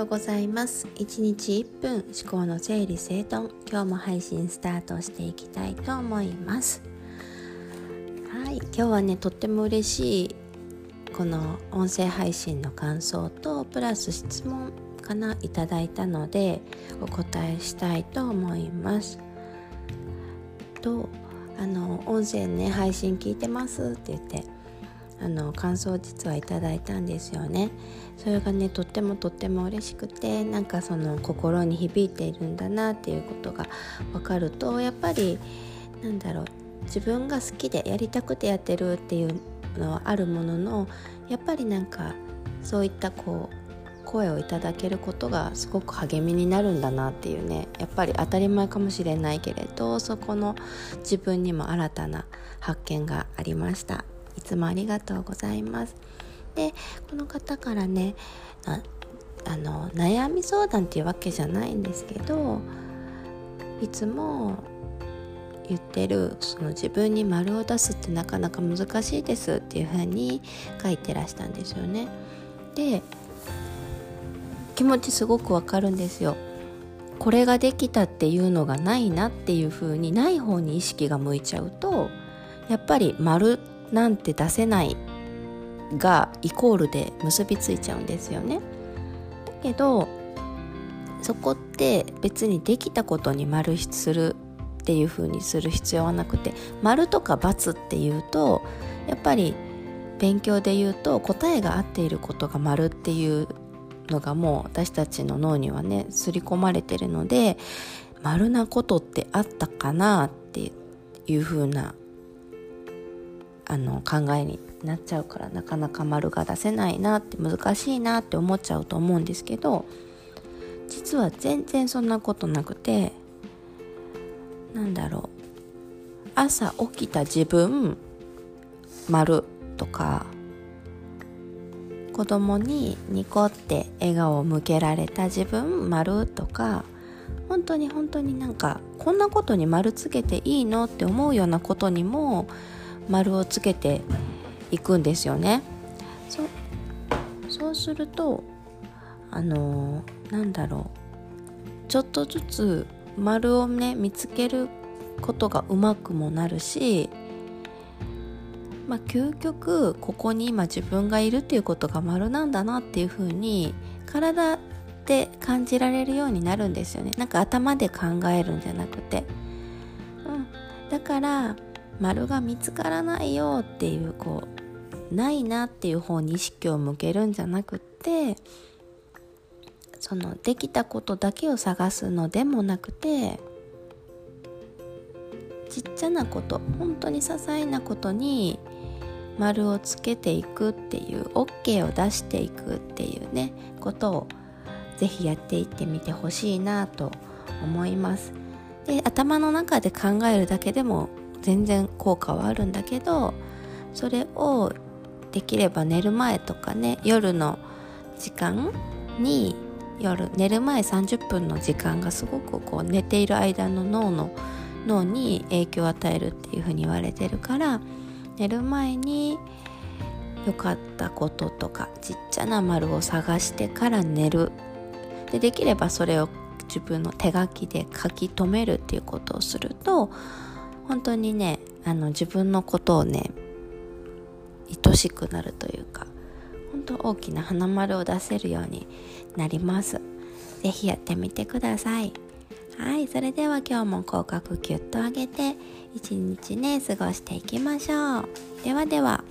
ようございます。1日1分思考の整理整頓。今日も配信スタートしていきたいと思います。はい。今日はねとっても嬉しいこの音声配信の感想とプラス質問かないただいたのでお答えしたいと思います。とあの音声ね配信聞いてますって言ってあの感想を実はいただいたんですよね。それがねとってもとっても嬉しくてなんかその心に響いているんだなっていうことが分かるとやっぱりなんだろう自分が好きでやりたくてやってるっていうのはあるもののやっぱりなんかそういったこう声をいただけることがすごく励みになるんだなっていうね。やっぱり当たり前かもしれないけれどそこの自分にも新たな発見がありました。いつもありがとうございます。でこの方からねああの悩み相談っていうわけじゃないんですけどいつも言ってるその自分に丸を出すってなかなか難しいですっていう風に書いてらしたんですよね。で気持ちすごくわかるんですよ。これができたっていうのがないなっていう風にない方に意識が向いちゃうとやっぱり丸なんて出せないがイコールで結びついちゃうんですよね。だけどそこって別にできたことに丸するっていう風にする必要はなくて丸とか×っていうとやっぱり勉強で言うと答えが合っていることが丸っていうのがもう私たちの脳にはね刷り込まれてるので丸なことってあったかなっていう風なあの考えになっちゃうからなかなか丸が出せないなって難しいなって思っちゃうと思うんですけど実は全然そんなことなくてなんだろう。朝起きた自分丸とか子供にニコって笑顔を向けられた自分丸とか本当に本当になんかこんなことに丸つけていいのって思うようなことにも丸をつけていくんですよね。そそうするとあのー、なんだろう。ちょっとずつ丸をね見つけることがうまくもなるしまあ究極ここに今自分がいるっていうことが丸なんだなっていうふうに体で感じられるようになるんですよね。なんか頭で考えるんじゃなくて、うん、だから丸が見つからないよっていうこうないなっていう方に意識を向けるんじゃなくってそのできたことだけを探すのでもなくてちっちゃなこと本当に些細なことに丸をつけていくっていう OK を出していくっていうねことをぜひやっていってみてほしいなと思います。で頭の中で考えるだけでも全然効果はあるんだけどそれをできれば寝る前とかね夜の時間に夜寝る前30分の時間がすごくこう寝ている間の脳の脳に影響を与えるっていうふうに言われてるから寝る前に良かったこととかちっちゃな丸を探してから寝る。でできればそれを自分の手書きで書き留めるっていうことをすると本当にねあの自分のことをね愛しくなるというか本当大きな花丸を出せるようになります。是非やってみてください。はいそれでは今日も口角キュッと上げて一日ね過ごしていきましょう。ではでは。